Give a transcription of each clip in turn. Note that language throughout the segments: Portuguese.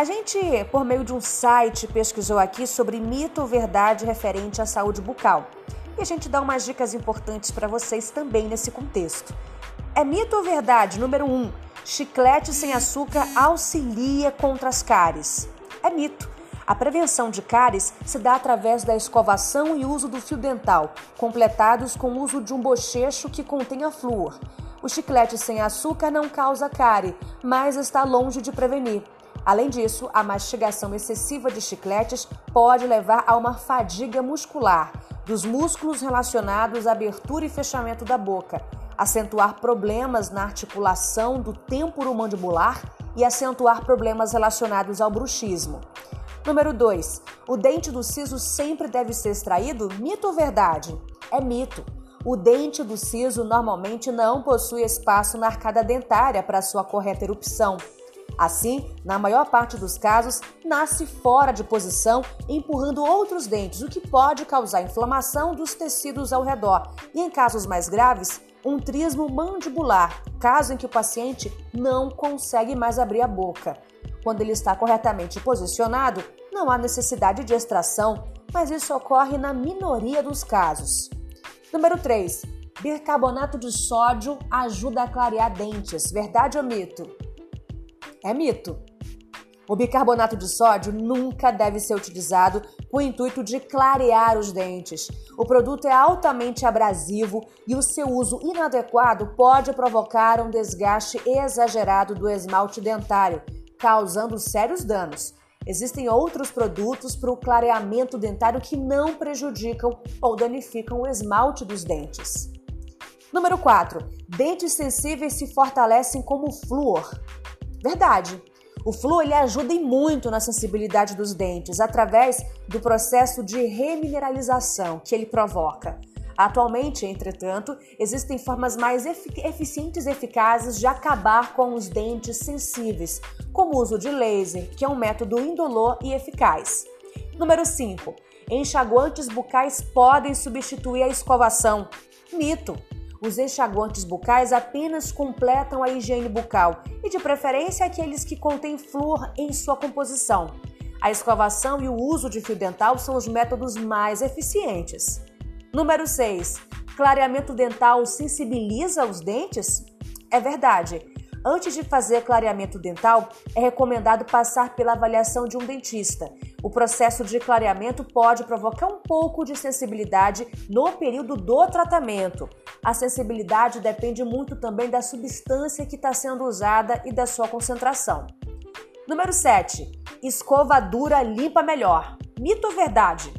A gente, por meio de um site, pesquisou aqui sobre mito ou verdade referente à saúde bucal. E a gente dá umas dicas importantes para vocês também nesse contexto. É mito ou verdade? Número 1. Um, chiclete sem açúcar auxilia contra as cáries. É mito. A prevenção de cáries se dá através da escovação e uso do fio dental, completados com o uso de um bochecho que contenha flúor. O chiclete sem açúcar não causa cárie, mas está longe de prevenir. Além disso, a mastigação excessiva de chicletes pode levar a uma fadiga muscular dos músculos relacionados à abertura e fechamento da boca, acentuar problemas na articulação do temporomandibular e acentuar problemas relacionados ao bruxismo. Número 2. O dente do siso sempre deve ser extraído? Mito ou verdade? É mito. O dente do siso normalmente não possui espaço na arcada dentária para sua correta erupção. Assim, na maior parte dos casos, nasce fora de posição, empurrando outros dentes, o que pode causar inflamação dos tecidos ao redor e, em casos mais graves, um trismo mandibular, caso em que o paciente não consegue mais abrir a boca. Quando ele está corretamente posicionado, não há necessidade de extração, mas isso ocorre na minoria dos casos. Número 3. Bicarbonato de sódio ajuda a clarear dentes. Verdade ou mito? É mito. O bicarbonato de sódio nunca deve ser utilizado com o intuito de clarear os dentes. O produto é altamente abrasivo e o seu uso inadequado pode provocar um desgaste exagerado do esmalte dentário, causando sérios danos. Existem outros produtos para o clareamento dentário que não prejudicam ou danificam o esmalte dos dentes. Número 4. Dentes sensíveis se fortalecem como flúor. Verdade. O flúor ele ajuda em muito na sensibilidade dos dentes através do processo de remineralização que ele provoca. Atualmente, entretanto, existem formas mais eficientes e eficazes de acabar com os dentes sensíveis, como o uso de laser, que é um método indolor e eficaz. Número 5. Enxaguantes bucais podem substituir a escovação. Mito. Os enxaguantes bucais apenas completam a higiene bucal e, de preferência, aqueles que contêm flúor em sua composição. A escovação e o uso de fio dental são os métodos mais eficientes. Número 6. Clareamento dental sensibiliza os dentes? É verdade. Antes de fazer clareamento dental, é recomendado passar pela avaliação de um dentista. O processo de clareamento pode provocar um pouco de sensibilidade no período do tratamento. A sensibilidade depende muito também da substância que está sendo usada e da sua concentração. Número 7. Escova dura limpa melhor. Mito ou verdade?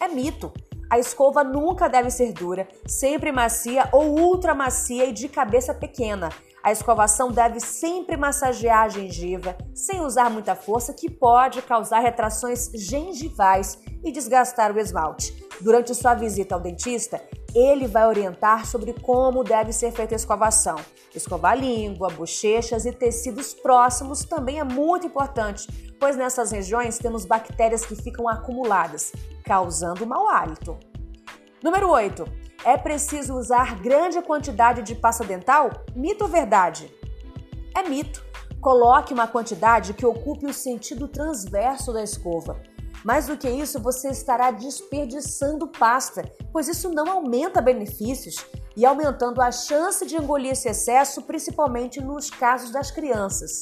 É mito. A escova nunca deve ser dura, sempre macia ou ultra macia e de cabeça pequena. A escovação deve sempre massagear a gengiva, sem usar muita força, que pode causar retrações gengivais e desgastar o esmalte. Durante sua visita ao dentista, ele vai orientar sobre como deve ser feita a escovação. Escovar língua, bochechas e tecidos próximos também é muito importante, pois nessas regiões temos bactérias que ficam acumuladas, causando mau hálito. Número 8. É preciso usar grande quantidade de pasta dental? Mito ou verdade? É mito. Coloque uma quantidade que ocupe o sentido transverso da escova. Mais do que isso, você estará desperdiçando pasta, pois isso não aumenta benefícios e aumentando a chance de engolir esse excesso, principalmente nos casos das crianças.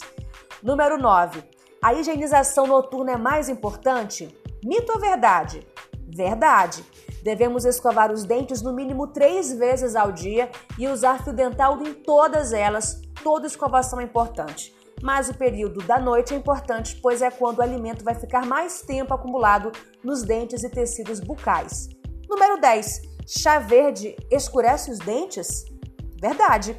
Número 9. A higienização noturna é mais importante? Mito ou verdade? Verdade. Devemos escovar os dentes no mínimo três vezes ao dia e usar fio dental em todas elas. Toda escovação é importante. Mas o período da noite é importante, pois é quando o alimento vai ficar mais tempo acumulado nos dentes e tecidos bucais. Número 10. Chá verde escurece os dentes? Verdade.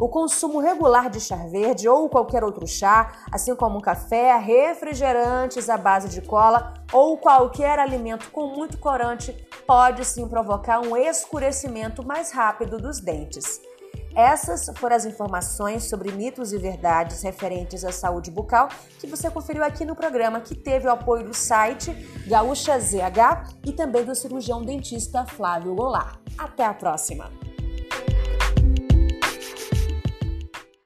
O consumo regular de chá verde ou qualquer outro chá, assim como café, refrigerantes à base de cola ou qualquer alimento com muito corante, pode sim provocar um escurecimento mais rápido dos dentes. Essas foram as informações sobre mitos e verdades referentes à saúde bucal que você conferiu aqui no programa, que teve o apoio do site Gaúcha ZH e também do cirurgião dentista Flávio Goulart. Até a próxima!